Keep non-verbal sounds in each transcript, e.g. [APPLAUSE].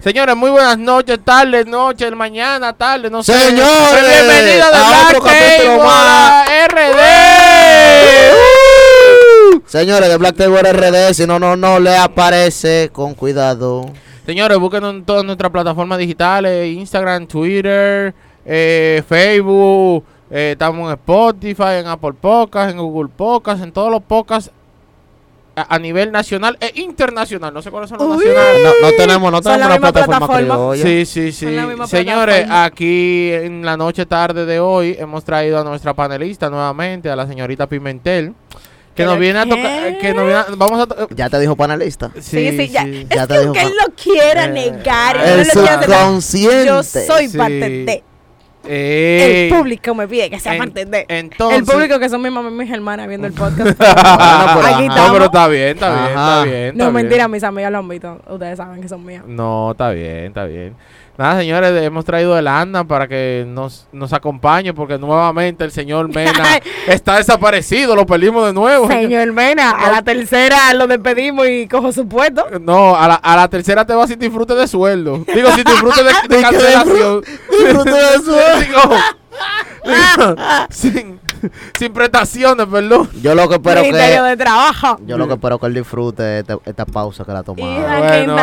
Señores, muy buenas noches, tardes, noches, mañana, tarde, no sé. Señores, bienvenidos de a Black otro capítulo Table más. RD. Señores de Black Table RD, si no, no, no le aparece, con cuidado. Señores, búsquenos en todas nuestras plataformas digitales, Instagram, Twitter, eh, Facebook, eh, estamos en Spotify, en Apple Podcasts, en Google Podcasts, en todos los podcasts a, a nivel nacional e internacional. No sé cuáles son los Uy. nacionales. No, no tenemos, no tenemos la una plataforma plataforma. criolla. Sí, sí, sí. Señores, aquí en la noche tarde de hoy hemos traído a nuestra panelista nuevamente, a la señorita Pimentel, que ¿Pero nos viene a tocar, que nos viene a- vamos a to- Ya te dijo panelista. Sí, sí, ya. sí. Ya es te que dijo aunque él lo quiera Eh, negar, él El no lo quiera aceptar, subconsciente. yo soy Sí. parte de. Ey. El público me pide que sea En- parte de. Entonces, el público que son mi mamá y mis hermanas viendo el podcast. [LAUGHS] Bueno, pero Aquí ajá. No, pero está bien, está bien, está bien. No, está mentira, bien. mis amigas lo han visto. Ustedes saben que son mías. No, está bien, está bien. Nada, señores, hemos traído el Anda para que nos, nos acompañe porque nuevamente el señor Mena [LAUGHS] está desaparecido, lo perdimos de nuevo. Señor Mena, a la tercera lo despedimos y cojo su puesto. No, a la, a la tercera te vas sin disfrute de sueldo. Digo, sin disfrute de, [LAUGHS] cancelación. disfrute de sueldo. [LAUGHS] Digo, sin, sin prestaciones, perdón. Yo lo que espero que. de trabajo. Yo lo que espero que él disfrute esta, esta pausa que la tomamos. Bueno,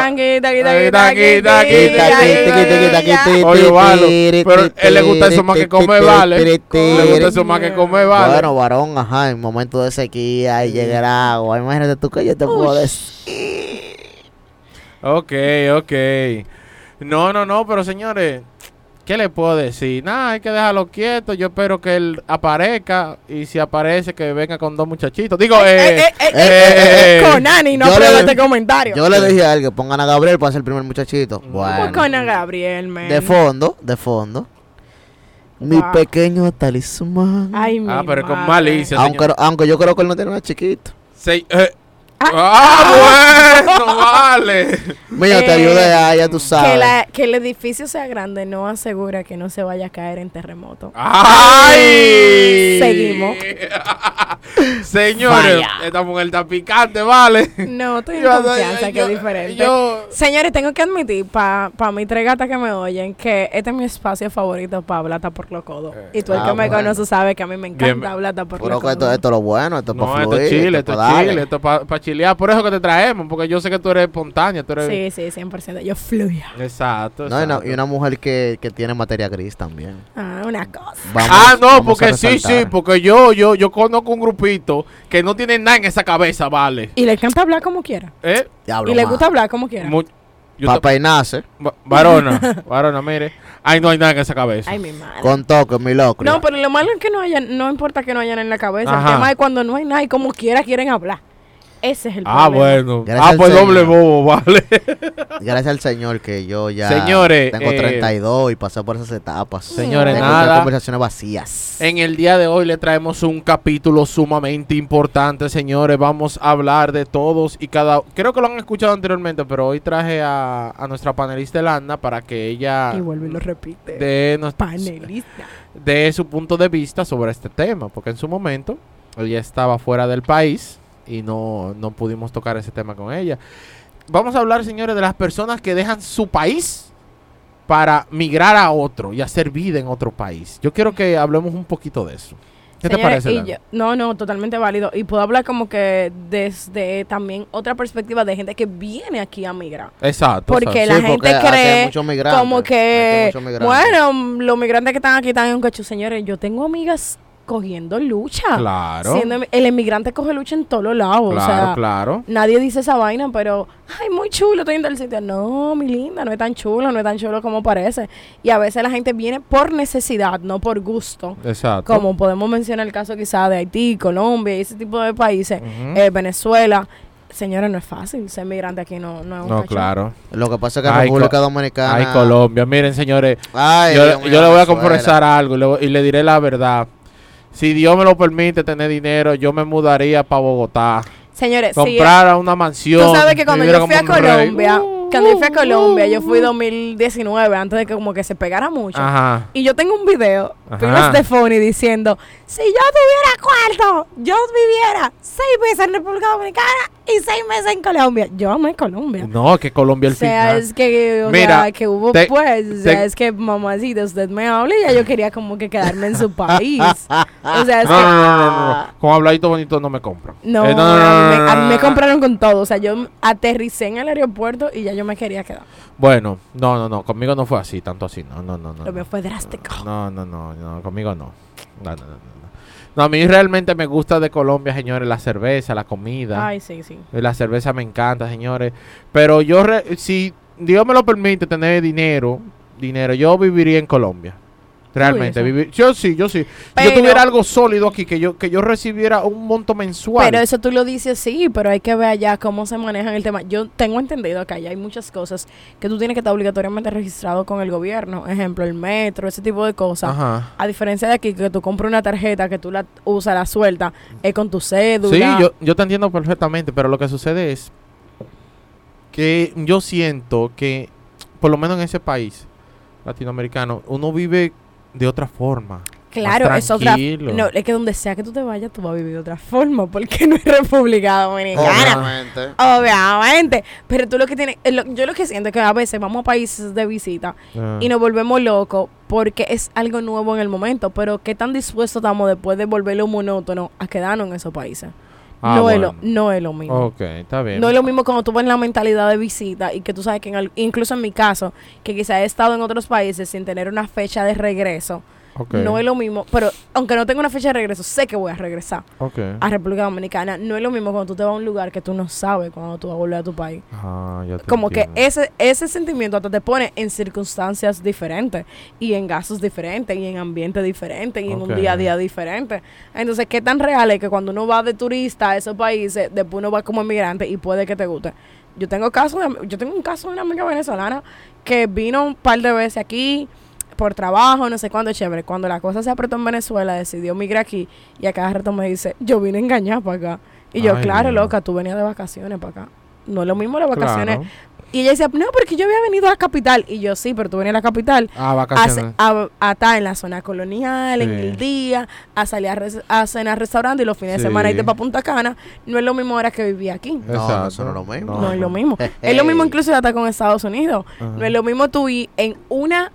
Oye, vale. Pero él le gusta eso más que comer, vale. Le gusta eso más que comer, vale. Bueno, varón, ajá, en momento de sequía y llegará agua. Imagínate tú que yo te puedo decir. Ok, ok. No, no, no, pero señores, ¿qué le puedo decir? Nada, hay que dejarlo quieto. Yo espero que él aparezca y si aparece que venga con dos muchachitos. Digo, Eh, eh, eh, eh, eh, eh, eh, Con Ani no yo aprueba este comentario. Yo le dije a él que pongan a Gabriel para ser el primer muchachito. ¿Cómo Bueno, con a Gabriel, man? de fondo, de fondo. Mi Wow. pequeño talismán. Ay, mi Ah, pero con malicia. aunque, yo creo que él no tiene nada chiquito. Se- eh, [LAUGHS] ah, bueno, vale. Mira, te Eh, ayudé a ya tú Que, sabes. la- que el edificio sea grande no asegura que no se vaya a caer en terremoto. ¡Ay! [LAUGHS] Seguimos. [LAUGHS] Señores, Vaya. esta mujer está picante, ¿vale? No, estoy en Yo- confianza, yo- que es diferente. yo- Señores, tengo que admitir, para pa mis tres gatas que me oyen, que este es mi espacio favorito para hablar por los codos. y tú el ah, que me bueno. conoce sabe que a mí me encanta hablar por los que esto, codos. esto es lo bueno, esto es No, para esto fluir. es chile, esto esto es pa' chile, esto es para Por eso que te traemos, porque yo sé que tú eres espontánea, tú eres... Sí, sí, 100%. Yo fluyo. Exacto, No, y, una, exacto. y una mujer que, que tiene materia gris también. Ah, una cosa. Vamos- ah, no, porque sí, sí, porque yo, yo, yo conozco un grupito que no tiene nada en esa cabeza, ¿vale? Y le encanta hablar como quiera. ¿Eh? Diablo, Y le gusta hablar como quiera. Mu- te- peinarse, va- varona, [LAUGHS] varona, mire. Ay, no hay nada en esa cabeza. Ay, mi madre. con toque, mi loco. No, pero lo malo es que no hayan, no importa que no hayan en la cabeza. Ajá. El tema es cuando no hay nada y como quiera quieren hablar. Ese es el ah, problema. bueno. Gracias ah, al pues Señor. doble bobo, [LAUGHS] vale. Gracias al Señor que yo ya Señores, tengo eh, 32 y pasé por esas etapas. Señores, Tengo nada. conversaciones vacías. En el día de hoy le traemos un capítulo sumamente importante, señores. Vamos a hablar de todos y cada... Creo que lo han escuchado anteriormente, pero hoy traje a, a nuestra panelista Elanda para que ella Y vuelve y lo repite. dé, nos- Panelista. dé su punto de vista sobre este tema, porque en su momento ella estaba fuera del país y no, no pudimos tocar ese tema con ella. Vamos a hablar, señores, de las personas que dejan su país para migrar a otro y hacer vida en otro país. Yo quiero que hablemos un poquito de eso. ¿Qué te parece? yo- no, no, totalmente válido. Y puedo hablar como que desde también otra perspectiva de gente que viene aquí a migrar. Exacto. Porque exacto. la Sí, gente porque cree como que, bueno, los migrantes que están aquí están en un cacho. Señores, yo tengo amigas cogiendo lucha. Claro. Siendo el emigrante coge lucha en todos los lados. Claro, o sea, claro. nadie dice esa vaina, pero, ay, muy chulo, estoy en tal sitio. No, mi linda, no es tan chulo, no es tan chulo como parece. Y a veces la gente viene por necesidad, no por gusto. Exacto. Como podemos mencionar el caso quizá de Haití, Colombia y ese tipo de países, eh, Venezuela. Señores, no es fácil ser migrante aquí, no, no es un No, cacho. claro. Lo que pasa es que en Ay, República Dominicana. Ay, Colombia. Miren, señores, Ay, yo, yo le voy a confesar algo y le, voy- y le diré la verdad. Si Dios me lo permite tener dinero, yo me mudaría para Bogotá. Señores, sí, Comprar una mansión. Tú sabes que cuando yo fui a. Colombia, Uh, cuando yo fui a uh, Colombia, yo fui uh. 2019, antes de que como que se pegara mucho. Ajá. Y yo tengo un video, de Phony diciendo, si yo tuviera cuarto, yo viviera seis meses en República Dominicana y seis meses en Colombia. Yo amé Colombia. No, que Colombia O al sea, final. es que, o Mira, sea, que hubo te- pues, o sea, te- es que mamacita, usted me habla y ya yo quería como que quedarme en su país. O sea, es No, que no, no, no, no, no. Con habladito bonito no me compran. no, Eh, a, mí me, a mí me no. compraron con todo. O sea, yo aterricé en el aeropuerto y ya yo me quería quedar. Bueno, no, no, no. Conmigo no fue así, tanto así. No, no, no. no Lo mío no. fue drástico. No, no, no, no, conmigo no. No, no, no, no, a mí realmente me gusta de Colombia, señores, la cerveza, la comida. Ay, sí, sí. La cerveza me encanta, señores. Pero yo, re- si Dios me lo permite tener dinero, dinero, yo viviría en Colombia. Realmente, vivir, yo sí, yo sí. Si Pero- yo tuviera algo sólido aquí, que yo, que yo recibiera un monto mensual. Pero eso tú lo dices sí, pero hay que ver allá cómo se maneja el tema. Yo tengo entendido que allá hay muchas cosas que tú tienes que estar obligatoriamente registrado con el gobierno. Ejemplo, el metro, ese tipo de cosas. Ajá. A diferencia de aquí, que tú compras una tarjeta que tú la usas, la suelta, es con tu cédula. Sí, yo, yo te entiendo perfectamente, pero lo que sucede es que yo siento que, por lo menos en ese país latinoamericano, uno vive de otra forma. Claro, es otra. No, es que donde sea que tú te vayas, tú vas a vivir de otra forma, porque no es República Dominicana. Obviamente. Obviamente. Pero tú lo que tienes. eh, lo- yo lo que siento es que a veces vamos a países de visita Ah. y nos volvemos locos porque es algo nuevo en el momento. Pero qué tan dispuestos estamos después de volverlo monótono a quedarnos en esos países. Ah, no, es lo, bueno. no es lo mismo. Ok, está bien. No es lo mismo cuando tú ves la mentalidad de visita y que tú sabes que en al- incluso en mi caso, que quizá he estado en otros países sin tener una fecha de regreso, Ok, no es lo mismo, pero aunque no tenga una fecha de regreso, sé que voy a regresar ok. a República Dominicana. No es lo mismo cuando tú te vas a un lugar que tú no sabes cuando tú vas a volver a tu país. Ah, ya te Como que ese, ese sentimiento hasta te pone en circunstancias diferentes y en gastos diferentes y en ambiente diferente y en un día a día diferente. Entonces, ¿qué tan real es que cuando uno va de turista a esos países, después uno va como inmigrante y puede que te guste? Yo tengo caso de, yo tengo un caso de una amiga venezolana que vino un par de veces aquí por trabajo, no sé cuándo, chévere. Cuando la cosa se apretó en Venezuela, decidió migrar aquí y a cada rato me dice, yo vine a engañar para acá. Y yo, Ay, claro, loca, tú venías de vacaciones para acá. No es lo mismo las vacaciones. Claro. Y ella decía, no, porque yo había venido a la capital. Y yo, sí, pero tú venías a la capital Ah, a, vacaciones. a, a estar en la zona colonial, en el día, a salir a, res- a cenar restaurante y los fines de semana irte para Punta Cana. No es lo mismo ahora que vivía aquí. No, Exacto. eso no es lo mismo. No, es lo mismo. Hey. [LAUGHS] Es lo mismo incluso hasta con Estados Unidos. Ajá. No es lo mismo tú ir en una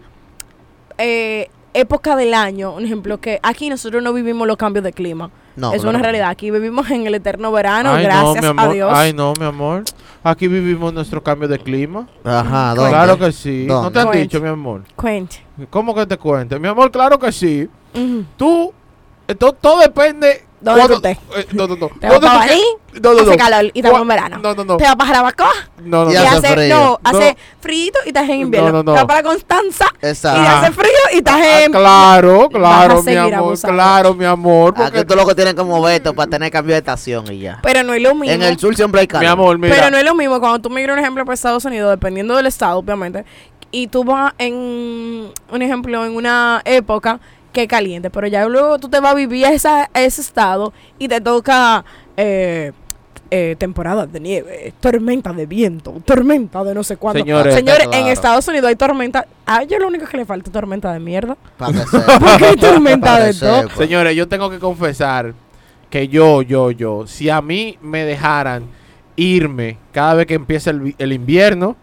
eh, época del año, un ejemplo, que aquí nosotros no vivimos los cambios de clima. No, es claro una realidad. Aquí vivimos en el eterno verano, Ay, no, gracias mi amor. a Dios. Ay, no, mi amor. Aquí vivimos nuestro cambio de clima. Ajá, ¿dónde? Claro que sí. No te han Cuente. dicho, mi amor. Cuente. ¿Cómo que te cuente? Mi amor, claro que sí. Tú, eh, to- todo depende. ¿Dónde tú estés? eh, no, no, no. Te vas ¿Dónde para quieres- no, no, hace no. calor y estamos en verano. No, no, no. Te vas para Jarabacoa No, no, Y hace hace, frío. no, hace No. frío y estás en invierno. No, no, no. Te vas para Constanza Exacto. y hace frío y estás Ah, en... claro, claro, mi amor. abusando. Claro, mi amor. Porque, tú lo que tienes que moverte para tener cambio de estación y ya. Pero no es lo mismo. En el sur siempre hay calor. mi amor, mira. Pero no es lo mismo cuando tú migras, un ejemplo, para Estados Unidos, dependiendo del estado, obviamente, y tú vas en, un ejemplo, en una época que caliente, pero ya luego tú te vas a vivir a, esa- a ese estado y te toca eh, eh, temporada de nieve, tormenta de viento, tormenta de no sé cuándo. Señores. Señores, Claro. en Estados Unidos hay tormenta. A ellos lo único que le falta es tormenta de mierda. [LAUGHS] Porque hay tormenta de todo. Señores, yo tengo que confesar que yo, yo, yo, si a mí me dejaran irme cada vez que empieza el, el invierno,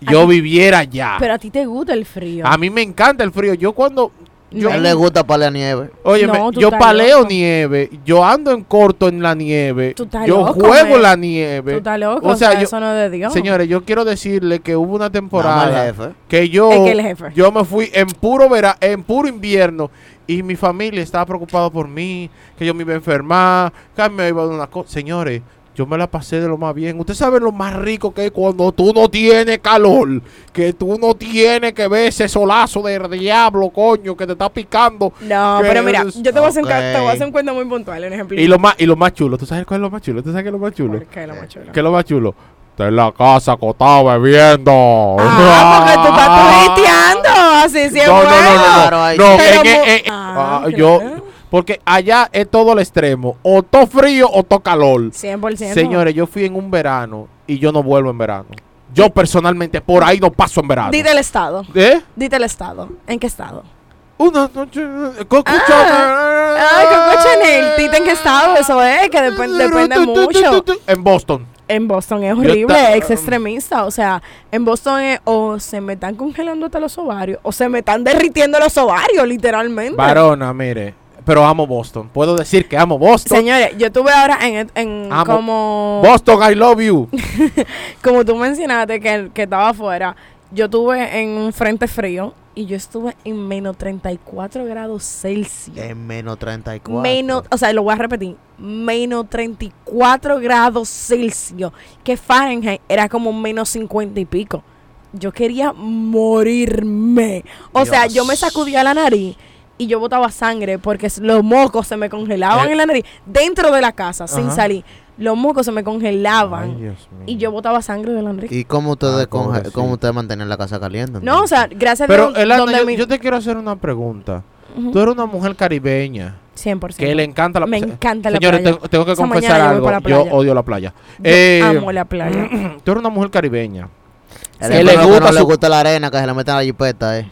yo ti- viviera ya. Pero a ti te gusta el frío. A mí me encanta el frío. Yo cuando, A No. él le gusta la nieve. oye, No, tú yo paleo loco. nieve, yo ando en corto en la nieve, Tú estás yo loco, juego en la Tú nieve. estás loco, O o sea, sea, yo- eso no es de Dios. Señores, yo quiero decirle que hubo una temporada jefe. que yo, Es que el jefe. yo me fui en puro vera, en puro invierno y mi familia estaba preocupada por mí, que yo me iba a enfermar, que me iba a dar una cosa. Señores, yo me la pasé de lo más bien. Usted sabe lo más rico que es cuando tú no tienes calor, que tú no tienes que ver ese solazo del diablo, coño, que te está picando. No, pero mira, es- yo te voy, a hacer, te voy a hacer un cuento muy puntual, un ejemplo. Y lo más y lo más chulo, ¿tú sabes cuál es lo más chulo? ¿Tú sabes qué es lo más chulo? ¿Por qué lo más chulo? ¿Qué es lo más chulo? Está en la casa acostado bebiendo. Ah, porque tú estás [LAUGHS] turisteando, así sí es No, no, no, no, no. No, en- mu- en- en- Ah, ah, yo. Porque allá es todo el extremo, o todo frío o todo calor. 100%. Señores, yo fui en un verano y yo no vuelvo en verano. Yo personalmente por ahí no paso en verano. Dite el estado. ¿Eh? Dite el estado. ¿En qué estado? Una noche. Coco Ah. Ay, Coco Chanel, Tita, ¿en qué estado eso es? Que dep- depende mucho. En Boston. En Boston es horrible, ex extremista. O sea, en Boston es o se me están congelando hasta los ovarios o se me están derritiendo los ovarios, literalmente. Varona, mire. Pero amo Boston. Puedo decir que amo Boston. Señores, yo estuve ahora en, en Amo. como, Boston, I love you. [LAUGHS] como tú mencionaste que, que estaba afuera. Yo estuve en un frente frío y yo estuve en menos 34 grados Celsius. En menos 34. Menos, o sea, lo voy a repetir, menos 34 grados Celsius, que Fahrenheit era como menos 50 y pico. Yo quería morirme. O sea, yo me sacudía la nariz y yo botaba sangre porque los mocos se me congelaban Eh. en la nariz dentro de la casa, sin salir. Los mocos se me congelaban Ay, y yo botaba sangre de la nariz. ¿Y cómo ustedes, Ah, conge- pobrecito. cómo ustedes mantienen la casa caliente? No, o sea, gracias a Pero, Dios, Elana, donde yo, mi- yo te quiero hacer una pregunta. Ujú. Tú eres una mujer caribeña 100%. que le encanta la Me encanta la Señores, playa. tengo, tengo que Esa confesar algo. la Yo playa. odio la playa. Yo Eh, amo la [CLEARS THROAT] playa. tú eres una mujer caribeña. Único le que gusta no le gusta la arena, que se le meten a la jipeta, eh.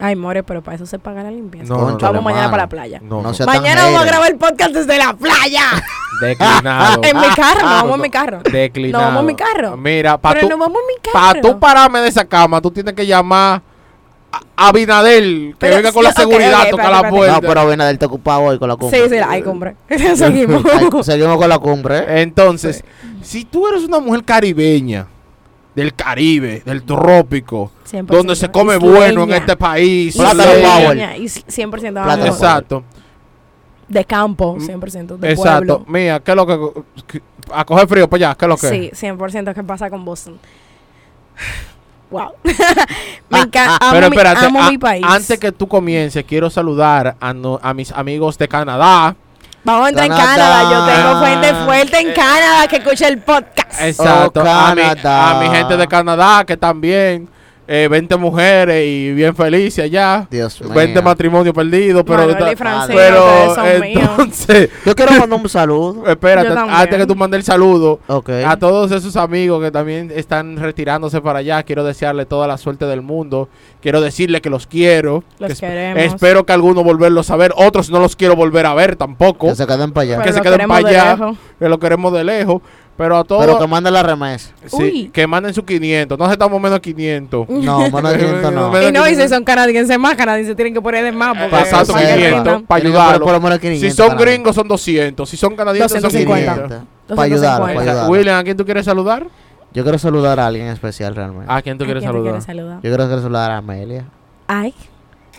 Ay, more, pero para eso se paga la limpieza. No, no, Cónchale, Vamos mañana mano. para la playa. No, No Mañana vamos a grabar el podcast desde la playa. [LAUGHS] Declinado. [LAUGHS] en mi carro, no vamos en mi carro. [LAUGHS] Declinado. No vamos en mi carro. Mira, para Pero tú, no vamos en mi pa' carro. tú pararme de esa cama, tú tienes que llamar a Abinadel, que Pero venga con sí, la seguridad, toca espérate, la puerta. No, pero viene del te ocupado hoy con la cumbre. Sí, sí, ay, cumbre. Seguimos. Ay, seguimos con la cumbre. Entonces, si tú eres una mujer caribeña, del Caribe, del trópico, 100%. donde se come Isleña. bueno en este país, Plátano power. Isleña, y 100% Plátano vamos Exacto, de campo, 100% de exacto. pueblo. Mira, ¿qué es lo que, que- a coger frío para allá? ¿Qué es lo que? Sí, 100% ¿qué pasa con Boston? [SIGHS] Wow. Ah, [LAUGHS] me encanta, ah, amo, Pero mi, espérate, amo a- mi país. antes que tú comiences, quiero saludar a, no- a mis amigos de Canadá. Vamos a entrar en Canadá. Yo tengo fuente Ah. fuerte en Canadá que escucha el podcast. Exacto. Oh, a, mi, a mi gente de Canadá que también, eh, 20 mujeres y bien felices allá. Dios mío. 20 matrimonios perdidos, pero, entonces, [LAUGHS] Yo quiero mandar un saludo. [LAUGHS] espérate, antes que tú mandes el saludo, Ok. a todos esos amigos que también están retirándose para allá, quiero desearle toda la suerte del mundo. Quiero decirle que los quiero. Los que esp- queremos. Espero que algunos volverlos a ver, otros no los quiero volver a ver tampoco. Que se queden para allá. Pero que se queden queremos pa' de allá. lejos. Que lo queremos de lejos. Pero a todos, Pero que manden la remesa. sí, Uy. que manden sus 500. No aceptamos menos de 500. No, menos de 500 no. [LAUGHS] Y no, y si son canadienses más, canadienses tienen que poner de más. Porque Exacto, para que 500 rindan. para ayudarlo. por lo menos Si 500 son para- gringos son 200. Si son canadienses son 250. 500. Para ayudar, para 250. ayudar. William, ¿a quién tú quieres saludar? Yo quiero saludar a alguien especial realmente. ¿A quién tú ¿A quieres quién saludar? quieres saludar? Yo quiero quiero saludar a Amelia. Ay,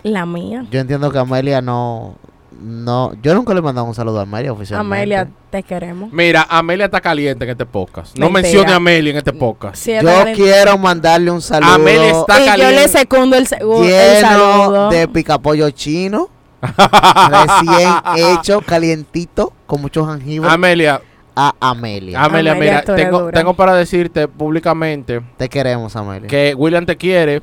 la mía. Yo entiendo que Amelia no. No Yo nunca le he mandado un saludo a Amelia oficialmente. Amelia, te queremos. Mira, Amelia está caliente en este podcast. No Mentira. mencione a Amelia en este podcast. Sí, Yo quiero mandarle un saludo Amelia está y yo caliente. le secundo el, segu- el lleno saludo. de picapollo chino. [LAUGHS] recién hecho, calientito, con mucho jengibre. Amelia, a Amelia. Amelia, Amelia, mira, tengo, tengo para decirte públicamente Te queremos, Amelia. que William te quiere,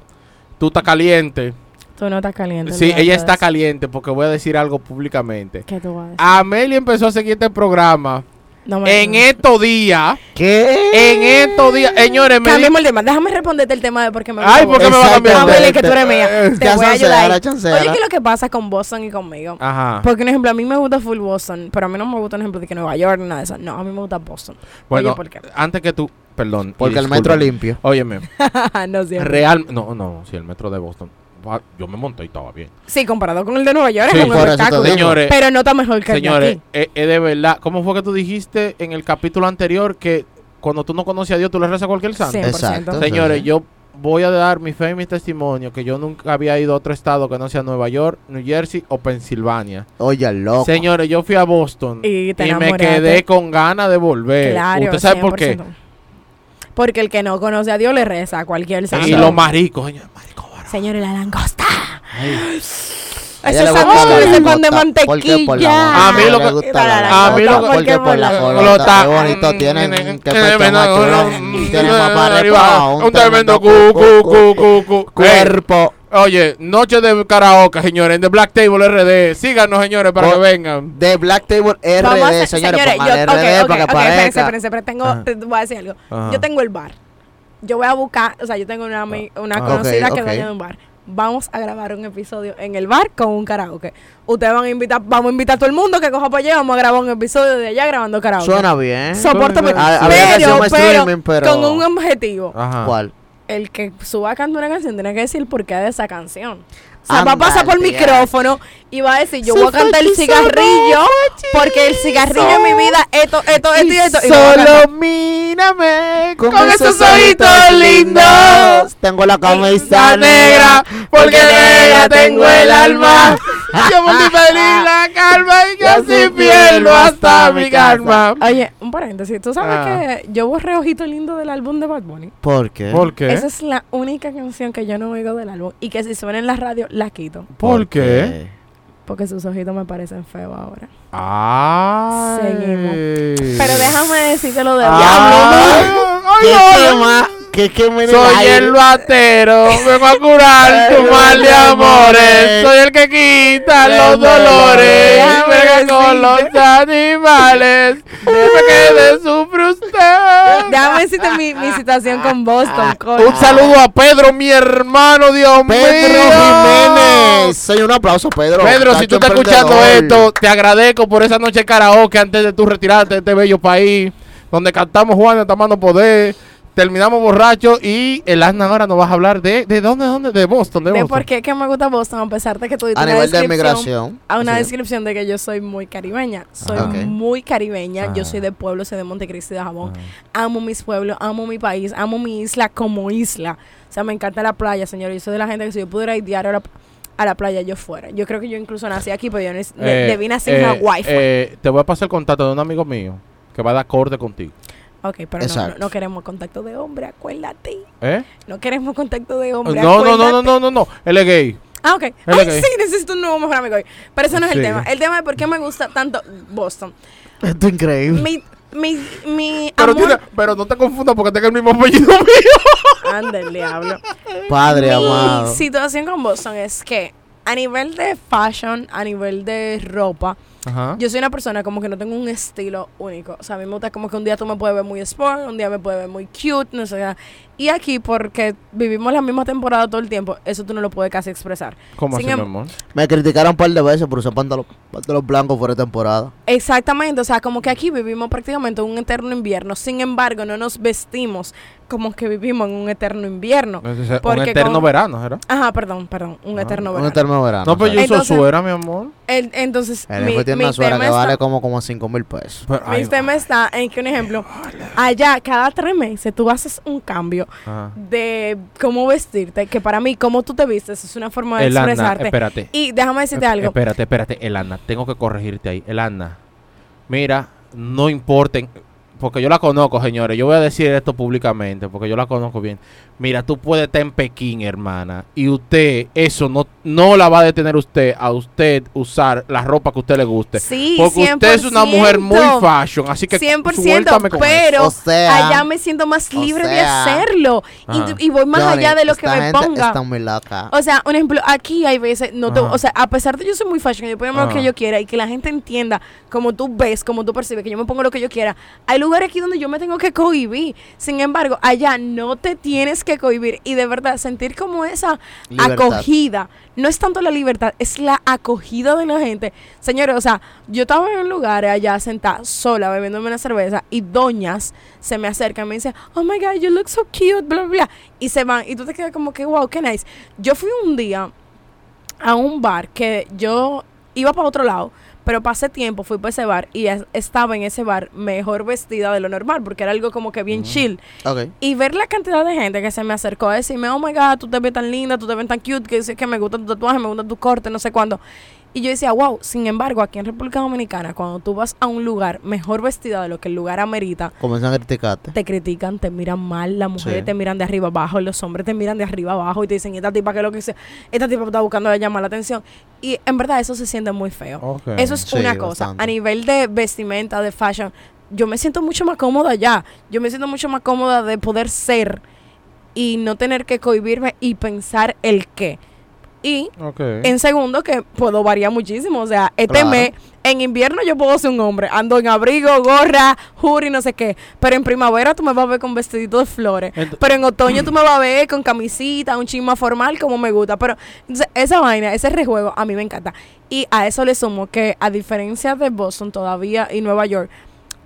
tú estás caliente. Tú no estás caliente. Sí, ella está eso. caliente porque voy a decir algo públicamente. ¿Qué tú vas a decir? Amelia empezó a seguir este programa No me en estos días. ¿Qué? En estos días, señores, me di- Cambiemos el tema. Déjame responderte el tema de por qué me Ay, ¿por qué me va a cambiar? Amelia, que tú eres mía. Eh, Te voy a ayudar. Oye, ¿qué es lo que pasa con Boston y conmigo? Ajá. Porque, por ejemplo, a mí me gusta full Boston, pero a mí no me gusta, por ejemplo, de que Nueva York ni nada de eso. No, a mí me gusta Boston. Bueno, Oye, ¿por qué? antes que tú, perdón. Porque el metro limpio. Óyeme, [LAUGHS] no siempre. real, no, no, si el metro de Boston, yo me monté y estaba bien. Sí, comparado con el de Nueva York, Sí, es un espectáculo. Señores, Pero no está mejor que el de señores, aquí. es, es de verdad. ¿Cómo fue que tú dijiste en el capítulo anterior que cuando tú no conoces a Dios tú le rezas a cualquier santo? Sí. 100%. Exacto. Señores, yo voy a dar mi fe y mi testimonio que yo nunca había ido a otro estado que no sea Nueva York, New Jersey o Pensilvania. Oye, loco. Señores, yo fui a Boston Y me quedé con ganas de volver. Claro, ¿Usted sabe por qué? 100%. Porque el que no conoce a Dios le reza a cualquier santo. Y los maricos, señores, marico barato. Señores, la langosta. A ella Ese sándwich ese pan de langota. ¿Por qué por la mantequilla. A mí lo que- gusta la la a mí lo que- ¿Por la Lo colota? Qué bonito tienen, Mm, qué mm, más Un tremendo cu, cu, cu, cu, cu. Cuerpo. Oye, noche de karaoke, señores, en The Black Table RD. Síganos, señores, para que vengan. De Black Table RD, Vamos a hacer- señores, para que espérense, aparezca. espérense, pero tengo, voy a decir algo. Yo tengo el bar. Yo voy a buscar, o sea, yo tengo una, ami- una Ah. conocida que ok. dueña de un bar. vamos a grabar un episodio en el bar con un karaoke. Ustedes van a invitar, vamos a invitar a todo el mundo que coja para allá, vamos a grabar un episodio de allá grabando karaoke. Suena bien. Soporto, pero, Ah, pero, un pero streaming, pero- con un objetivo. Ajá. ¿Cuál? El que suba a cantar una canción tiene que decir el porqué de esa canción. O sea, va a pasar por micrófono y va a decir, yo voy a cantar el cigarrillo, porque el cigarrillo en mi vida, esto, esto, esto y esto. y. Solo mírame con, esos ojitos lindos. Tengo la camisa negra, porque ella tengo el alma. Yo mi feliz la [LAUGHS] calma pierdo hasta mi calma. Oye, un paréntesis, ¿tú sabes Ah. que yo borré Ojito Lindo del álbum de Bad Bunny? ¿Por qué? ¿Por qué? Esa es la única canción que yo no oigo del álbum y que si suena en la radio la quito. ¿Por qué? Porque sus ojitos me parecen feos ahora. Ay. Seguimos. Pero déjame decirte lo de Ay, Diablo. ay, ¿Qué ay. ¿Qué Soy aire? el batero, vengo a curar [LAUGHS] tu mal de amores. Soy el que quita los dolores. Venga con los animales. Dime que le sufre usted. Déjame decirte mi, mi situación con Boston. con- Un saludo a Pedro, mi hermano, Dios Pedro mío. Jiménez. Soy un aplauso, Pedro. Pedro, si tú estás escuchando esto, te agradezco por esa noche de karaoke antes de tu retirarte de este bello país, donde cantamos Juan de Tamano Poder, terminamos borrachos y el Asna ahora nos vas a hablar de, ¿de dónde, dónde? De Boston, de de Boston. por qué que me gusta Boston, a pesar de que tú A nivel de descripción- migración. A una Sí. descripción de que yo soy muy caribeña. Soy Ah, muy caribeña. Yo Ah. soy de pueblo, soy de Montecristi de Jabón. Amo mis pueblos, amo mi país, amo mi isla como isla. O sea, me encanta la playa, señor. Yo soy de la gente que si yo pudiera ir diario a la, a la playa, yo fuera. Yo creo que yo incluso nací aquí, pero yo Eh, debí nacer eh, en Hawái. fue. eh, te voy a pasar el contacto de un amigo mío que va a dar acorde contigo. Ok, pero no, no, queremos contacto de hombre, acuérdate. ¿Eh? No queremos contacto de hombre, No, no, no, no, no, no, no. Él es gay. Ah, ok. es Ay, gay. sí, necesito un nuevo mejor amigo hoy. Pero eso no es el tema. El tema es por qué me gusta tanto Boston. Esto es increíble. Mi, mi, mi Pero, amor... pero no te confundas porque tenga el mismo apellido [LAUGHS] mío. Anda el diablo. Padre Mi amado. situación con Boston es que a nivel de fashion, a nivel de ropa, Ajá. yo soy una persona como que no tengo un estilo único. O sea, a mí me gusta como que un día tú me puedes ver muy sport, un día me puedes ver muy cute, no sé. Y aquí, porque vivimos la misma temporada todo el tiempo, eso tú no lo puedes casi expresar. ¿Cómo Sin así, mi em- amor? Me criticaron un par de veces por usar pantalón, pantalón blanco fuera de temporada. Exactamente, o sea, como que aquí vivimos prácticamente un eterno invierno. Sin embargo, no nos vestimos como que vivimos en un eterno invierno. Porque un eterno con- verano, ¿verdad? Ajá, perdón, perdón, un Ah, eterno Un verano. eterno verano. No, pero yo uso Entonces- suera, mi amor. El- entonces, El mi, mi una suera tema que vale está- como, como 5 mil pesos. Pero- Mi ay, tema está en que, un ejemplo, allá cada tres meses tú haces un cambio Ajá. de cómo vestirte, que para mí, cómo tú te vistes es una forma de Elana, expresarte. espérate. Y déjame decirte algo. Espérate, espérate, Elana, tengo que corregirte ahí. Elana, mira, no importen, porque yo la conozco, señores. Yo voy a decir esto públicamente, porque yo la conozco bien. Mira, tú puedes estar en Pekín, hermana, y usted, eso no, no la va a detener usted a usted usar la ropa que a usted le guste. Sí, Porque usted es una mujer muy 100%. fashion, así que 100%, suéltame con eso. pero O sea, allá me siento más o libre de hacerlo. Y, voy más Johnny, allá de lo que me ponga. Está muy loca. O sea, un ejemplo, aquí hay veces, no te- o sea, a pesar de yo soy muy fashion, yo pongo lo que yo quiera y que la gente entienda como tú ves, como tú percibes, que yo me pongo lo que yo quiera, hay lugares aquí donde yo me tengo que cohibir. Sin embargo, allá no te tienes que cohibir y de verdad sentir como esa Libertad. acogida. No es tanto la libertad, es la acogida de la gente. Señores, o sea, yo estaba en un lugar allá sentada sola bebiéndome una cerveza y doñas se me acercan y me dicen, oh my god, you look so cute, bla, bla, bla. Y se van y tú te quedas como que, wow, qué nice. Yo fui un día a un bar que yo iba para otro lado, pero pasé tiempo, fui para ese bar y es- estaba en ese bar mejor vestida de lo normal, porque era algo como que bien chill. Ok. Y ver la cantidad de gente que se me acercó a decirme, oh my god, tú te ves tan linda, tú te ves tan cute, que, que me gusta tu tatuaje, me gusta tu corte, no sé cuándo. Y yo decía, wow, sin embargo, aquí en República Dominicana, cuando tú vas a un lugar mejor vestida de lo que el lugar amerita, Comienzan a criticarte. te critican, te miran mal, las mujeres Sí. te miran de arriba abajo, los hombres te miran de arriba abajo y te dicen, esta tipa que es lo que dice, esta tipa está buscando de llamar la atención. Y en verdad eso se siente muy feo. Eso es Sí, una cosa. bastante. A nivel de vestimenta, de fashion, yo me siento mucho más cómoda ya. Yo me siento mucho más cómoda de poder ser y no tener que cohibirme y pensar el qué. Y en segundo, que puedo variar muchísimo. O sea, este Claro. mes, en invierno yo puedo ser un hombre. Ando en abrigo, gorra, jury, no sé qué. Pero en primavera tú me vas a ver con vestidito de flores. Ent- Pero en otoño tú me vas a ver con camisita, un chisma formal, como me gusta. Pero entonces, esa vaina, ese rejuego, a mí me encanta. Y a eso le sumo que, a diferencia de Boston todavía y Nueva York,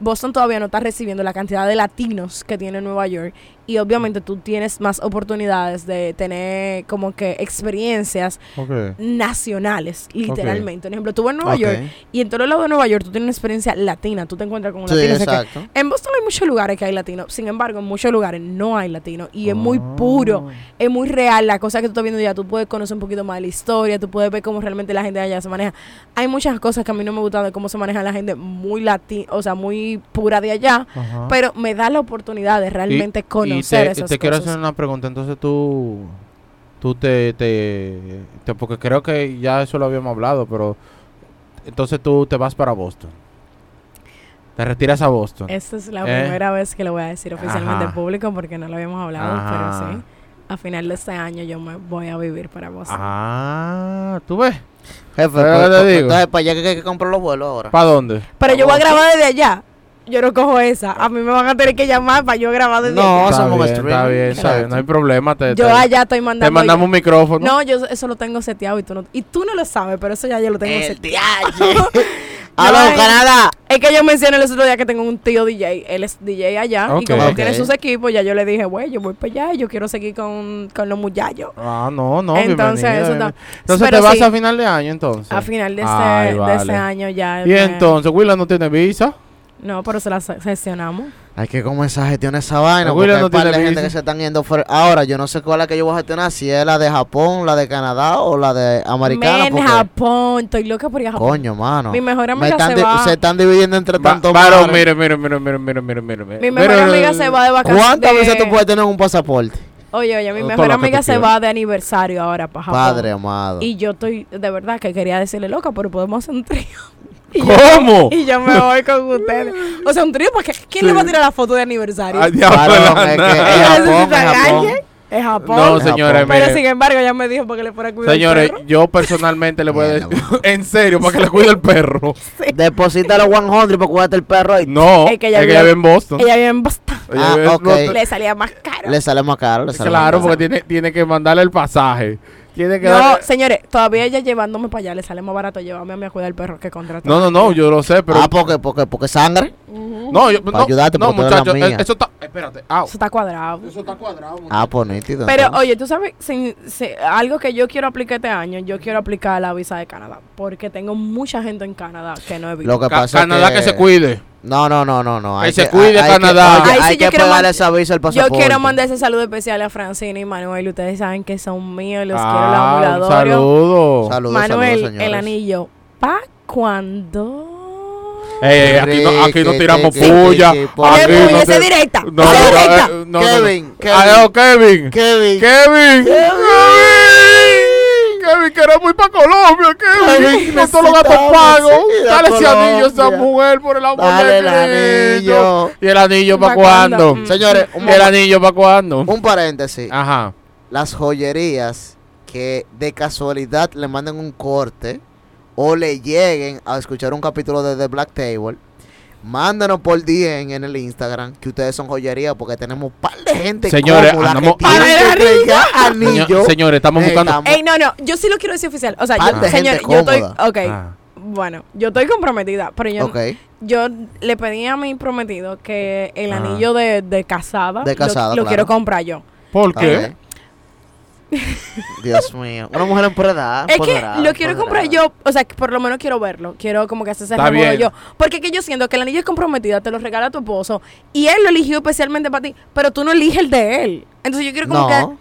Boston todavía no está recibiendo la cantidad de latinos que tiene Nueva York. Y obviamente tú tienes más oportunidades de tener como que experiencias nacionales, literalmente. Por ejemplo, tú vas a Nueva. York y en todos lados de Nueva York tú tienes una experiencia latina, tú te encuentras con un Sí, latino. En Boston hay muchos lugares que hay latinos, sin embargo, en muchos lugares no hay latinos y es muy puro, Ah. es muy real la cosa que tú estás viendo ya. Tú puedes conocer un poquito más de la historia, tú puedes ver cómo realmente la gente de allá se maneja. Hay muchas cosas que a mí no me gustan de cómo se maneja la gente muy latina, o sea, muy pura de allá, pero me da la oportunidad de realmente Y- conocer y te, esas te quiero cosas. hacer una pregunta. Entonces tú, tú te, te, te- porque creo que ya eso lo habíamos hablado, pero entonces tú te vas para Boston. Te retiras a Boston. Esta es la ¿Eh? primera vez que lo voy a decir oficialmente en público porque no lo habíamos hablado, Ajá. pero sí. A final de este año yo me voy a vivir para Boston. Ah, ¿tú ves? Jefe, Pero te digo. entonces para allá que hay que comprar los vuelos ahora. ¿Para dónde? Pero yo voy a grabar desde allá. Yo no cojo esa. A mí me van a tener que llamar para yo grabar desde No, hacemos bien, streaming. está bien, está bien, no hay problema. Te, Yo te- allá estoy mandando. te mandamos un micrófono. No, yo eso lo tengo seteado y tú no, y tú no lo sabes, pero eso ya yo lo tengo El seteado. ¡Aló. [LAUGHS] Canadá! Es que yo mencioné el otro día que tengo un tío DJ. Él es DJ allá. Ok. Y como él Ok. tiene sus equipos, ya yo le dije, güey, yo voy para allá y yo quiero seguir con, con los muchachos. Ah, no, no. Entonces, eso está- Entonces pero te vas sí. a final de año, entonces. A final de este, Ay, de vale. este año ya. Y me- entonces, Willa no tiene visa. No, pero se la gestionamos. Hay que comenzar a gestionar esa vaina. Porque hay no par de gente visa. que se están yendo fuera. Ahora, yo no sé cuál es la que yo voy a gestionar. Si es la de Japón, la de Canadá o la de Americana. Men, porque, Japón. Estoy loca por ir a Japón. Coño, mano. Mi mejor Me amiga están se va. se están dividiendo entre tantos varón, mire, mire, mire, mire, mire, mire, mire. Mi mejor Mire, amiga se va de vacaciones. ¿Cuántas de- veces tú puedes tener un pasaporte? Oye, oye, mi mejor amiga se va de aniversario ahora para Japón. Padre amado. Y yo estoy, de verdad, que quería decirle loca, pero podemos hacer un trío. Y yo- ¿Cómo? Y yo me voy con ustedes. [LAUGHS] O sea, un trío, porque ¿quién le va a tirar la foto de aniversario? Ay, diablo, Varón, la es que es Ella Japón, necesita es Japón. calle. Es Japón. No, Es señores, pero mire. sin embargo, ella me dijo porque le fuera a cuidar Señores, el perro. yo personalmente le voy a decir, [LAUGHS] en serio, para que le cuide el perro. [LAUGHS] Deposita los 100 para cuidarte el perro ahí. No, Es es que que ella vive- en Boston. Ella vive en Boston. Ah, vive en ok. Boston. Le salía más caro. Le sale más caro. Le sale Claro, más porque tiene, tiene que mandarle el pasaje. Tiene que No, darle- señores, todavía ella llevándome para allá le sale más barato llevarme a mí a cuidar el perro que contratar. No, no, no, yo lo sé, pero. Ah, porque, porque, porque sangre. no, yo, para no, ayudarte, no, muchachos, eso está. Espérate, au. Eso está cuadrado. Eso está cuadrado. Ah, pues nítido. Pero entonces. oye, tú sabes, si- algo que yo quiero aplicar este año, yo quiero aplicar la visa de Canadá, porque tengo mucha gente en Canadá que no he visto. Lo que Ca- pasa Canadá es que se cuide. No, no, no, no, no. Que se cuide Canadá. Hay, Ahí hay sí yo que quiero pagarle esa visa al Yo pasaporte. quiero mandar ese saludo especial a Francina y Manuel. Ustedes saben que son míos, los quiero Ah, un ambulatorios. saludo. Saludos, Manuel, saludos, el anillo. ¿Pa cuándo? Ey, aquí, no, aquí no tiramos puya. Aquí no te- directa. No, no, directa. eh, no. Kevin, Kevin. Kevin. Kevin. Kevin. Kevin, queremos ir para Colombia, Kevin. Kevin, Con todos los gatos pagos. Dale ese anillo a esa mujer por el amor Dale de anillo. ¿Y el anillo para ¿Pa' cuándo? Mm. Señores, un, ¿Y el anillo para cuándo? un paréntesis. Ajá. Las joyerías que de casualidad le manden un corte o le lleguen a escuchar un capítulo de The Black Table, mándanos por DM en el Instagram que ustedes son joyería porque tenemos un par de gente Señores, cómoda andamos- que entregar Señor- anillo. señores, estamos buscando. Ey, no, no, yo sí lo quiero decir oficial. O sea, Par yo, de gente señores, yo estoy. cómoda. Ok, Ah. bueno, yo estoy comprometida, pero yo, yo le pedí a mi prometido que el Ajá. anillo de, de casada, De lo- casada, lo, claro. quiero comprar yo. ¿Por qué? [LAUGHS] Dios mío. Una mujer empoderada. Es que lo quiero comprar yo, o sea, que por lo menos quiero verlo. Quiero como que hacer ese Está remodo yo. Porque es que yo siento que el anillo es comprometida, te lo regala tu esposo y él lo eligió especialmente para ti, pero tú no eliges el de él. Entonces yo quiero como No. que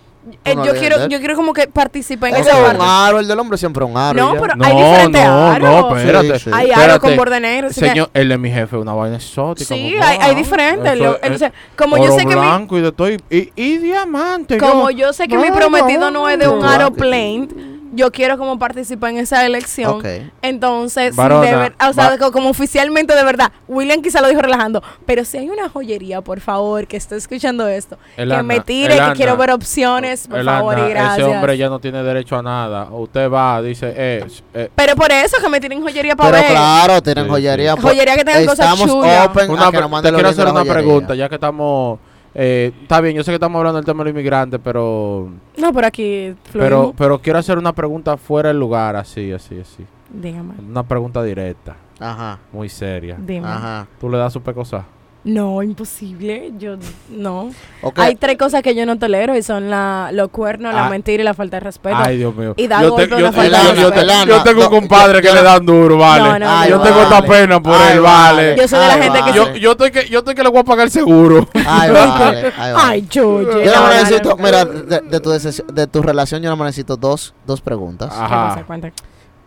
eh, no yo quiero yo quiero como que participe en Ese esa es parte. un aro, el del hombre siempre es un aro. No, pero No, hay diferentes no, aros. no, espérate. Sí, sí. Hay aro Espérate. con borde negro. Señor, el de mi jefe es una vaina exótica. Sí, hay, hay diferentes. Eso lo- es entonces, como yo sé que mi, blanco y de todo. Y, y diamante. como yo sé que mi prometido no es de un aro plain, yo quiero como participar en esa elección. Ok. Entonces, si Varona, de ver- o sea, como oficialmente de verdad, William quizá lo dijo relajando, pero si hay una joyería, por favor, que esté escuchando esto, que Elana, me tire, que quiero ver opciones, por favor, y gracias. Ese hombre ya no tiene derecho a nada. Usted va, dice, eh, eh, Pero por eso que me tiren joyería para Pero ver. claro, tienen Sí, joyería. sí. Joyería que tengan cosas chulas. open una a que nos te quiero hacer una joyería. pregunta, ya que estamos... eh, está bien, yo sé que estamos hablando del tema de los inmigrantes, pero, No, por aquí pero, pero quiero hacer una pregunta fuera del lugar, así, así, así. Dígame, Una pregunta directa, Ajá, muy seria. dime. ajá. ¿Tú le das su pecosa? No, imposible. Yo no. Hay tres cosas que yo no tolero y son la, los cuernos, la Ah. mentira y la falta de respeto. Ay, Dios mío. Y da yo, golpe te- yo, falta yo- de yo- yo tengo un No, compadre yo- que yo- le dan duro, vale. No, no, Ay, yo tengo esta pena por Ay, él, vale. Yo soy de la gente que. Yo, yo, estoy que, yo estoy que le voy a pagar el seguro. Ay, [LAUGHS] vale, ay, vale. Ay, chuche. Yo no, necesito, mira, de, de tu de tu relación yo no necesito dos, dos preguntas. ¿Qué Ajá.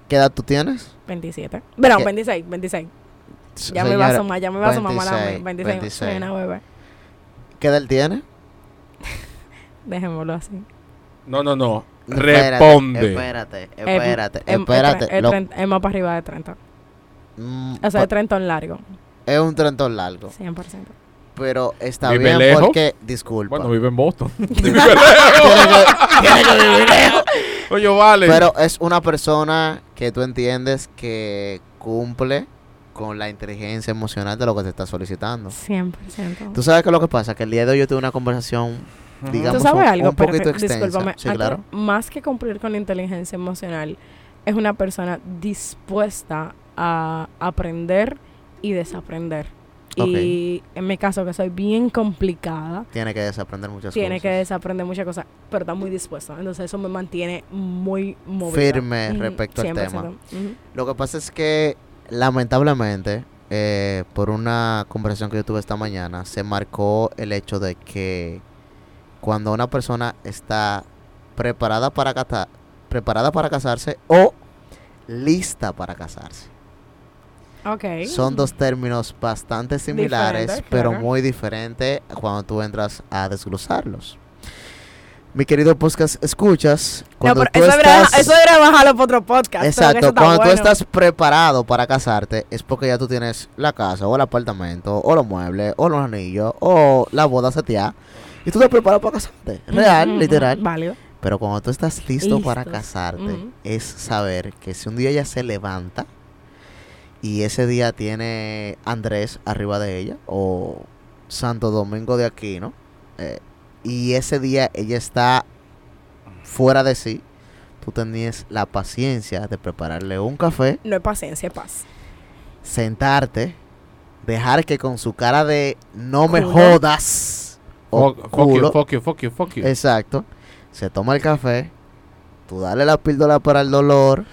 ¿Qué edad tú tienes? 27. Bueno, ¿Qué? 26, 26. Ya me va a sumar, ya me va a sumar, mala 26, 26. 26. Soy una bebé. ¿Qué edad tiene? [LAUGHS] Dejémoslo así. No, no, no. Responde. Espérate, Es- espérate, es- espérate. Es, más para arriba de 30. mm, O sea, es 30 en largo. es un trentón largo. 100%. Pero está ¿Vive bien lejos? porque, disculpa. Bueno, vive en [LAUGHS] [LAUGHS] Boston. tiene, que, tiene que vivir lejos. Oye, vale. Pero es una persona que tú entiendes que cumple con la inteligencia emocional de lo que te está solicitando. 100%. Tú sabes que lo que pasa, que el día de hoy yo tuve una conversación, digamos, ¿Tú sabes un, algo? un Pero poquito que- extensa. discúlpame, Sí, claro. Más que cumplir con la inteligencia emocional, es una persona dispuesta a aprender y desaprender. Y en mi caso, que soy bien complicada, Tiene que desaprender muchas tiene que cosas. desaprender muchas cosas, pero está muy dispuesto. Entonces eso me mantiene muy movida. Firme respecto al 100%. tema. Lo que pasa es que, lamentablemente, eh, por una conversación que yo tuve esta mañana, se marcó el hecho de que cuando una persona está preparada para, cata- preparada para casarse o lista para casarse. Son dos términos bastante similares, pero claro. muy diferentes cuando tú entras a desglosarlos. Mi querido podcast, escuchas. No, Cuando pero tú eso, estás- eso era bajarlo para otro podcast. Exacto, cuando tú bueno. estás preparado para casarte es porque ya tú tienes la casa o el apartamento o los muebles o los anillos o la boda seteada y tú estás preparado para casarte, real, literal. Válido. Pero cuando tú estás listo para casarte es saber que si un día ella se levanta y ese día tiene Andrés arriba de ella o Santo Domingo de Aquino eh, y ese día ella está fuera de sí, tú tenías la paciencia de prepararle un café, No es paciencia, es paz. sentarte, dejar que con su cara de no me jodas o Fuck, fuck you, culo, fuck you, fuck you, fuck you. exacto, se toma el café, tú dale la píldora para el dolor,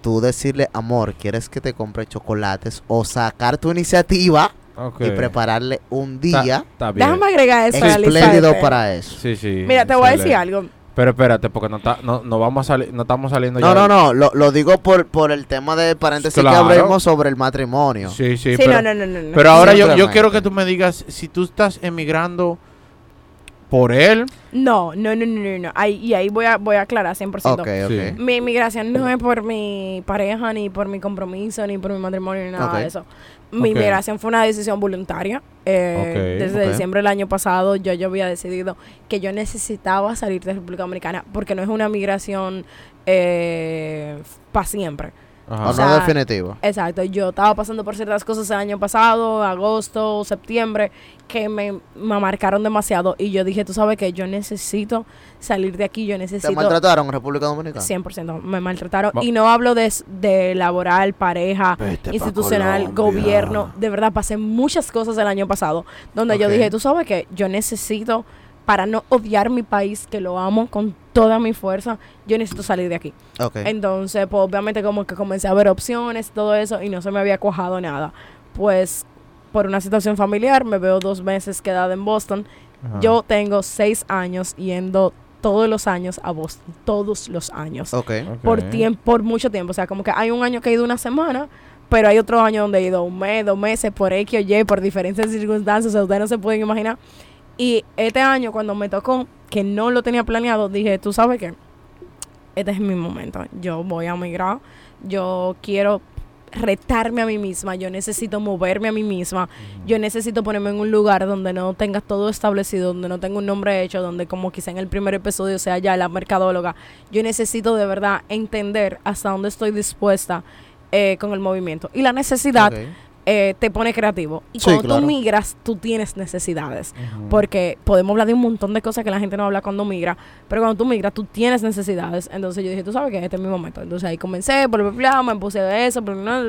tú decirle, amor, ¿quieres que te compre chocolates? O sacar tu iniciativa Y prepararle un día. Déjame agregar eso espléndido para eso. Sí, sí. Mira, te voy a decir algo. Pero espérate, porque no, está, no, no vamos a salir, no estamos saliendo No, ya. no, no, lo, lo digo por, por el tema de paréntesis Claro. que abrimos sobre el matrimonio. Sí, sí, Sí, pero, no, no, no, no, no. pero ahora yo, yo quiero que tú me digas si tú estás emigrando por él. No, no, no, no, no, no. Ahí, y ahí voy a, voy a aclarar 100%. Ok, ok. Sí. Mi inmigración no es por mi pareja, ni por mi compromiso, ni por mi matrimonio, ni nada de eso. Mi Ok. inmigración fue una decisión voluntaria. Eh. Desde diciembre del año pasado yo, yo había decidido que yo necesitaba salir de República Dominicana porque no es una migración para siempre. Ajá. O sea, no definitivo. Exacto, yo estaba pasando por ciertas cosas el año pasado, agosto, septiembre, que me, me marcaron demasiado y yo dije, tú sabes que yo necesito salir de aquí, yo ¿Te necesito... maltrataron en República Dominicana? 100%, me maltrataron. Va- Y no hablo de, laboral, pareja, Vete institucional, gobierno. De verdad, pasé muchas cosas el año pasado donde yo dije, tú sabes que yo necesito, para no odiar mi país, que lo amo con toda mi fuerza, yo necesito salir de aquí. Ok. Entonces, pues obviamente como que comencé a ver opciones, todo eso, y no se me había cuajado nada. Pues por una situación familiar, me veo dos meses quedada en Boston. Ajá. Yo tengo seis años yendo todos los años a Boston, todos los años. Ok. Ok. Por tiempo, por mucho tiempo. O sea, como que hay un año que he ido una semana, pero hay otro año donde he ido un mes, dos meses, por X o Y, por diferentes circunstancias, o sea, ustedes no se pueden imaginar. Y este año, cuando me tocó, que no lo tenía planeado, dije, tú sabes qué, este es mi momento. Yo voy a migrar, yo quiero retarme a mí misma, yo necesito moverme a mí misma, yo necesito ponerme en un lugar donde no tenga todo establecido, donde no tenga un nombre hecho, donde como quizá en el primer episodio sea ya la mercadóloga, yo necesito de verdad entender hasta dónde estoy dispuesta eh, con el movimiento. Y la necesidad. Eh, te pone creativo. Y Sí, cuando claro. tú migras, tú tienes necesidades. Porque podemos hablar de un montón de cosas que la gente no habla cuando migra, pero cuando tú migras, tú tienes necesidades. Entonces yo dije, tú sabes que este es mi momento. Entonces ahí comencé, bla, bla, bla, me puse de eso, bla,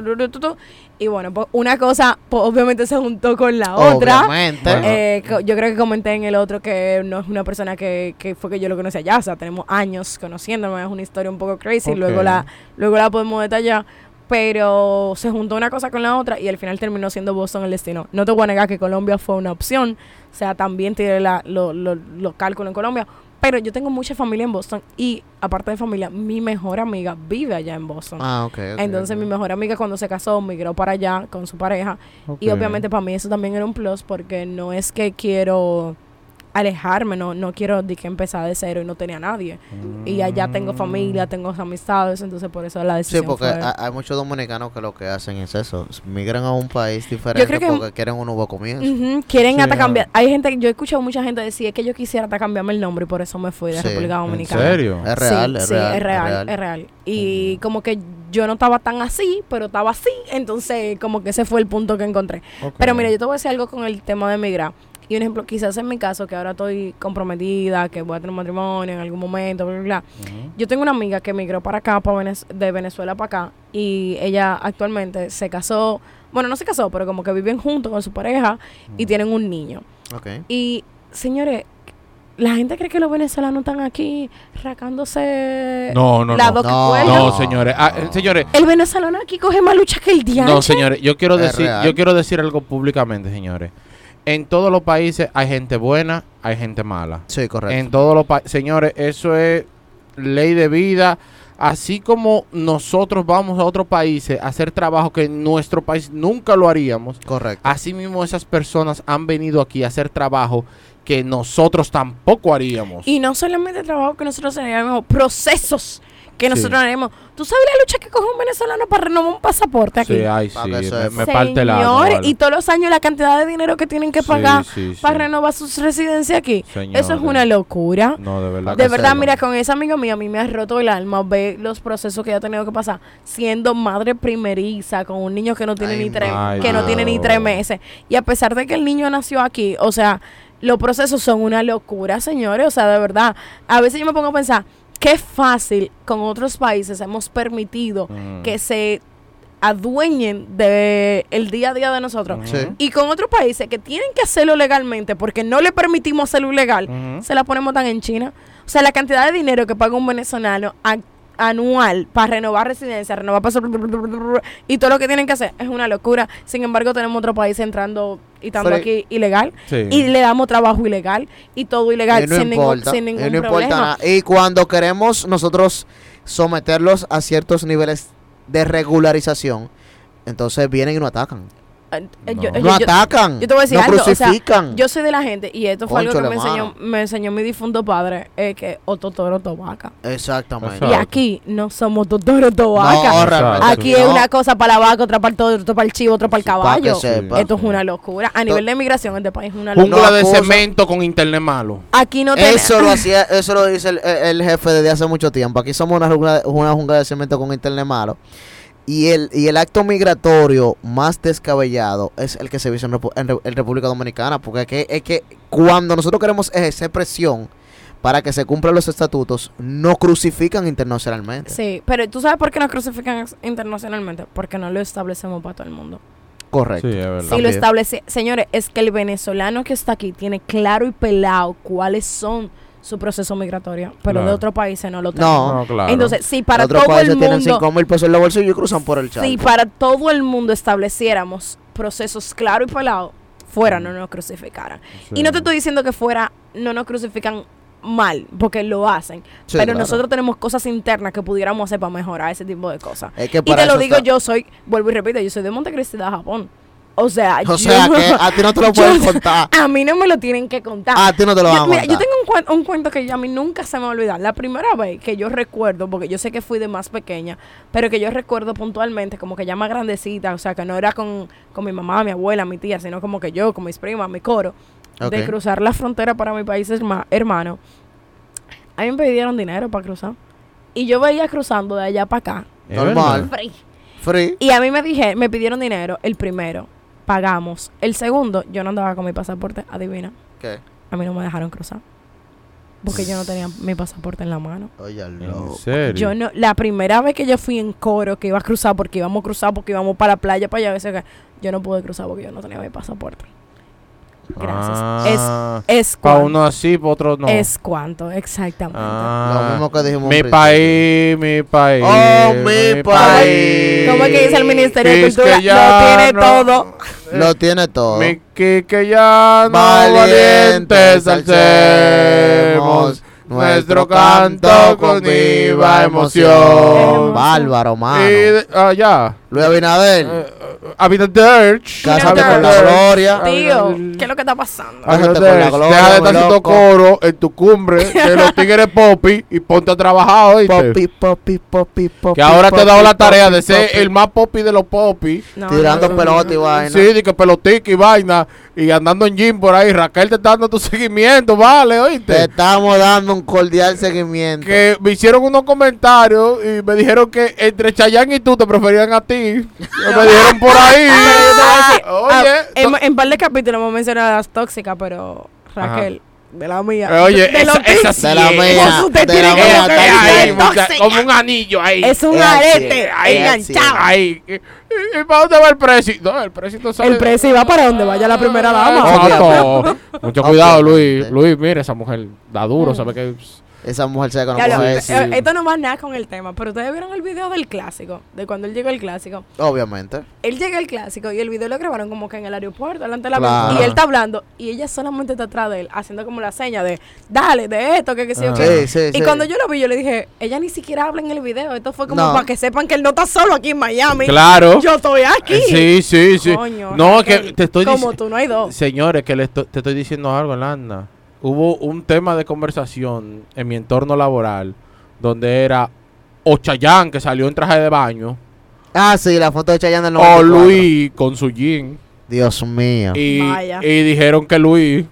y bueno, pues una cosa pues, obviamente se juntó con la otra. Bueno. Eh, yo creo que comenté en el otro que no es una persona que, que fue que yo lo conocí allá, o sea, tenemos años conociéndome, es una historia un poco crazy, luego la luego la podemos detallar, pero se juntó una cosa con la otra y al final terminó siendo Boston el destino. No te voy a negar que Colombia fue una opción, o sea, también tiene la, lo- lo- los cálculos en Colombia, pero yo tengo mucha familia en Boston y aparte de familia, mi mejor amiga vive allá en Boston. Ah, ok. ok, Entonces mi mejor amiga cuando se casó migró para allá con su pareja y obviamente para mí eso también era un plus porque no es que quiero alejarme, no, no quiero de que empezar de cero y no tenía a nadie. Y allá tengo familia, tengo amistades, entonces por eso la Sí, decisión porque fue... ha- hay muchos dominicanos que lo que hacen es eso. Migran a un país diferente creo que- porque quieren un nuevo comienzo. Quieren Sí, hasta cambiar. Hay gente, yo he escuchado mucha gente decir es que yo quisiera hasta cambiarme el nombre y por eso me fui de Sí. República ¿En Dominicana. serio? Es real, sí, es sí, real, es real, es real. es real. Y como que yo no estaba tan así, pero estaba así, entonces como que ese fue el punto que encontré. Pero mira, yo te voy a decir algo con el tema de emigrar. Y un ejemplo, quizás en mi caso, que ahora estoy comprometida, que voy a tener un matrimonio en algún momento, bla, bla, bla. Yo tengo una amiga que emigró para acá, para Venez- de Venezuela para acá, y ella actualmente se casó, bueno, no se casó, pero como que viven juntos con su pareja y tienen un niño. Y, señores, la gente cree que los venezolanos están aquí racándose No, no, la no. doquicuela. No, señores. Ah, eh, señores, El venezolano aquí coge más lucha que el diantre. No, señores, yo quiero Es decir, real. yo quiero decir algo públicamente, señores. En todos los países hay gente buena, hay gente mala. Sí, correcto. En todos los países, señores, eso es ley de vida. Así como nosotros vamos a otros países a hacer trabajo que en nuestro país nunca lo haríamos, correcto. así mismo esas personas han venido aquí a hacer trabajo que nosotros tampoco haríamos. Y no solamente trabajo que nosotros tenemos, procesos que Sí. nosotros tenemos. ¿Tú sabes la lucha que coge un venezolano para renovar un pasaporte aquí? Sí, ay, sí, que me, parte Señores, vale. y todos los años la cantidad de dinero que tienen que pagar sí, sí. para renovar sus residencias aquí. Eso es una locura. No, de verdad. De que verdad, mira, con esa amiga mía, a mí me ha roto el alma ver los procesos que ella ha tenido que pasar siendo madre primeriza con un niño que no tiene Ay, ni tres, ay, que no tiene ni tres meses. Y a pesar de que el niño nació aquí, o sea, los procesos son una locura, señores. O sea, de verdad, a veces yo me pongo a pensar, qué fácil con otros países hemos permitido Mm. que se adueñen de el día a día de nosotros. Sí. Y con otros países que tienen que hacerlo legalmente porque no le permitimos hacerlo ilegal, Ujú. se la ponemos tan en China. O sea, la cantidad de dinero que paga un venezolano a- anual para renovar residencia, renovar paso y todo lo que tienen que hacer es una locura. Sin embargo, tenemos otro país entrando y estando aquí ilegal Sí. y le damos trabajo ilegal y todo ilegal Y no sin, ningún, importa, sin y ningún no importa problema. Y cuando queremos nosotros someterlos a ciertos niveles de regularización, entonces vienen y nos atacan. Eh, eh, No. yo- Nos yo- yo- atacan. yo te voy a decir nos algo, o sea, crucifican. Yo soy de la gente, y esto fue algo que me enseñó, me enseñó mi difunto padre, es que Otto Toro Tobaca. Exactamente. Exacto. Y aquí no somos Totoro Tobaca. No, Aquí no. es una cosa para la vaca, otra para el todo, otra para el chivo, otra para el caballo. Esto es una locura. A nivel de migración, este país es una Jungla locura. No de cemento con internet malo. Aquí no tenemos. Eso lo [LAUGHS] hacía, eso lo dice el, el jefe desde hace mucho tiempo. Aquí somos una jungla, una jungla de cemento con internet malo. Y el, y el acto migratorio más descabellado es el que se hizo en, Repu- en Re- en República Dominicana. Porque es que, es que cuando nosotros queremos ejercer presión para que se cumplan los estatutos, nos crucifican internacionalmente. Sí, pero ¿tú sabes por qué nos crucifican internacionalmente? Porque no lo establecemos para todo el mundo. Correcto. Sí, es verdad. Si lo establece, señores, es que el venezolano que está aquí tiene claro y pelado cuáles son su proceso migratorio, pero de otros países no lo tienen. No. No, claro. Entonces, si para Otros todo países el tienen mundo 5 mil pesos en la bolsillo y cruzan por el charco. si para todo el mundo estableciéramos procesos claros y pelados, fuera no nos crucificaran. Y no te estoy diciendo que fuera no nos crucifican mal, porque lo hacen. Sí, pero claro. nosotros tenemos cosas internas que pudiéramos hacer para mejorar ese tipo de cosas. Es que Y te lo digo está- yo, soy, vuelvo y repito, yo soy de Montecristi de Japón. O sea, O yo- sea que a ti no te lo [LAUGHS] yo- pueden contar. [LAUGHS] A mí no me lo tienen que contar. A ti no te lo van yo, a mira, contar. yo tengo un, cuen- un cuento que yo- a mí nunca se me va a olvidar. La primera vez que yo recuerdo, porque yo sé que fui de más pequeña, pero que yo recuerdo puntualmente, como que ya más grandecita, o sea, que no era con, con mi mamá, mi abuela, mi tía, sino como que yo, con mis primas, mi coro, de cruzar la frontera para mi país herma- hermano. A mí me pidieron dinero para cruzar. Y yo veía cruzando de allá para acá. Normal. Free. Free. Y a mí me dije, me pidieron dinero, el primero, pagamos. El segundo, yo no andaba con mi pasaporte, adivina. ¿Qué? A mí no me dejaron cruzar. Porque yo no tenía mi pasaporte en la mano. Oye, ¿En serio? Yo no, la primera vez que yo fui en coro, que iba a cruzar, porque íbamos a cruzar, porque íbamos para la playa, para allá, a veces que yo no pude cruzar porque yo no tenía mi pasaporte. Gracias. Ah, Es, es para uno así, para otro no. Es cuanto, exactamente. Ah, Lo mismo que dijimos. Mi país, mi país. Oh, mi país. ¿Cómo es que dice el Ministerio de Quisqueyano. Cultura? Lo tiene todo. Lo tiene todo. Mi quiqueyano, Valientes valientes alcemos nuestro canto con viva emoción. Bárbaro, mano. Y de- ah, ya. Luis Abinader. Eh, Abinader. Cásate con la gloria. Tío, ¿qué es lo que está pasando? Cásate con la gloria, Deja de estar haciendo coro en tu cumbre [LAUGHS] de los tigres popi y ponte a trabajar, ¿oíste? Popi, popi, popi, popi. Que ahora te he dado la tarea de ser el más popi de los popi. Tirando pelota y vaina. Sí, de que pelotica y vaina. Y andando en gym por ahí. Raquel te está dando tu seguimiento, vale, Te oíste. estamos dando un cordial seguimiento. Que me hicieron unos comentarios y me dijeron que entre Chayanne y tú te preferían a ti. Me dijeron por ahí. Pero yo te voy a decir, [LAUGHS] Oye, ah, en, en par de capítulos hemos mencionado a las tóxicas, pero Raquel, de la mía. Eh, Oye, de, de esa, los esa tics, sí De la mía, de la como que. Ahí, mucha- un anillo ahí. Es un arete ahí, enganchado. Ahí. ¿Y, y para dónde va el precio? No, el precio no sale. El precio va para donde vaya la primera dama. Exacto. Mucho cuidado, Luis. Luis, mira, esa mujer da duro, Mm. ¿sabe qué? Esa mujer se Ya lo- conoce sí. eh, Esto no va nada con el tema, pero ustedes vieron el video del clásico, de cuando él llegó al clásico. Obviamente. Él llega al clásico y el video lo grabaron como que en el aeropuerto, delante de la Claro. y él está hablando y ella solamente está atrás de él, haciendo como la seña de, dale, de esto, que qué sé yo Ah. qué. Sí, sí, Y sí. cuando yo lo vi, yo le dije, ella ni siquiera habla en el video. Esto fue como No. para que sepan que él no está solo aquí en Miami. Claro. Yo estoy aquí. Sí, sí, sí. Coño, no, Raquel, que te estoy Como diciendo. tú, no hay dos. Señores, que le esto- te estoy diciendo algo, Landa. Hubo un tema de conversación en mi entorno laboral donde era o Chayanne que salió en traje de baño Ah, sí, la foto de Chayanne del o 94. Luis con su jean. Dios mío. Y, Vaya. y dijeron que Luis,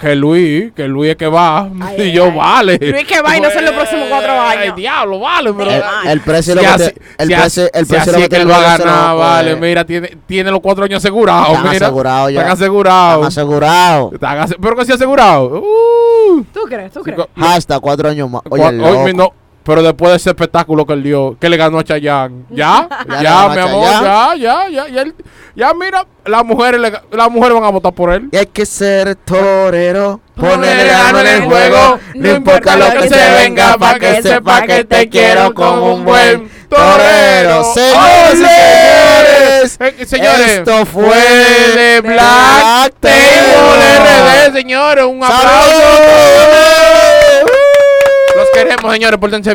que Luis, que Luis es que va. Ay, [LAUGHS] y ay, yo, ay. vale. Luis que va y no son los próximos cuatro Ay, años. diablo, vale, pero. El, el precio Si lo que así- te- el si precio así- el si precio así lo que él va a ganar, no, vale. pues, Mira, tiene, tiene los cuatro años asegurados. Están asegurados ya. Están asegurados. Están asegurados. Están ase- pero que sí asegurado. Uh. ¿Tú crees? ¿Tú crees? Hasta cuatro años más. Oye, loco. hoy no, pero después de ese espectáculo que él dio, que le ganó a Chayanne. Ya, [LAUGHS] Ya ya, mi amor, ya, ya, ya, ya, ya, mira, las mujeres, las mujeres van a votar por él. Y hay que ser torero, Ponerle gano en el juego. No importa lo que se venga, pa' que sepa que te quiero como un buen torero. Señores señores, señores, esto fue de Black Table. RD, señores, un aplauso. Los queremos, señores, pórtense bien.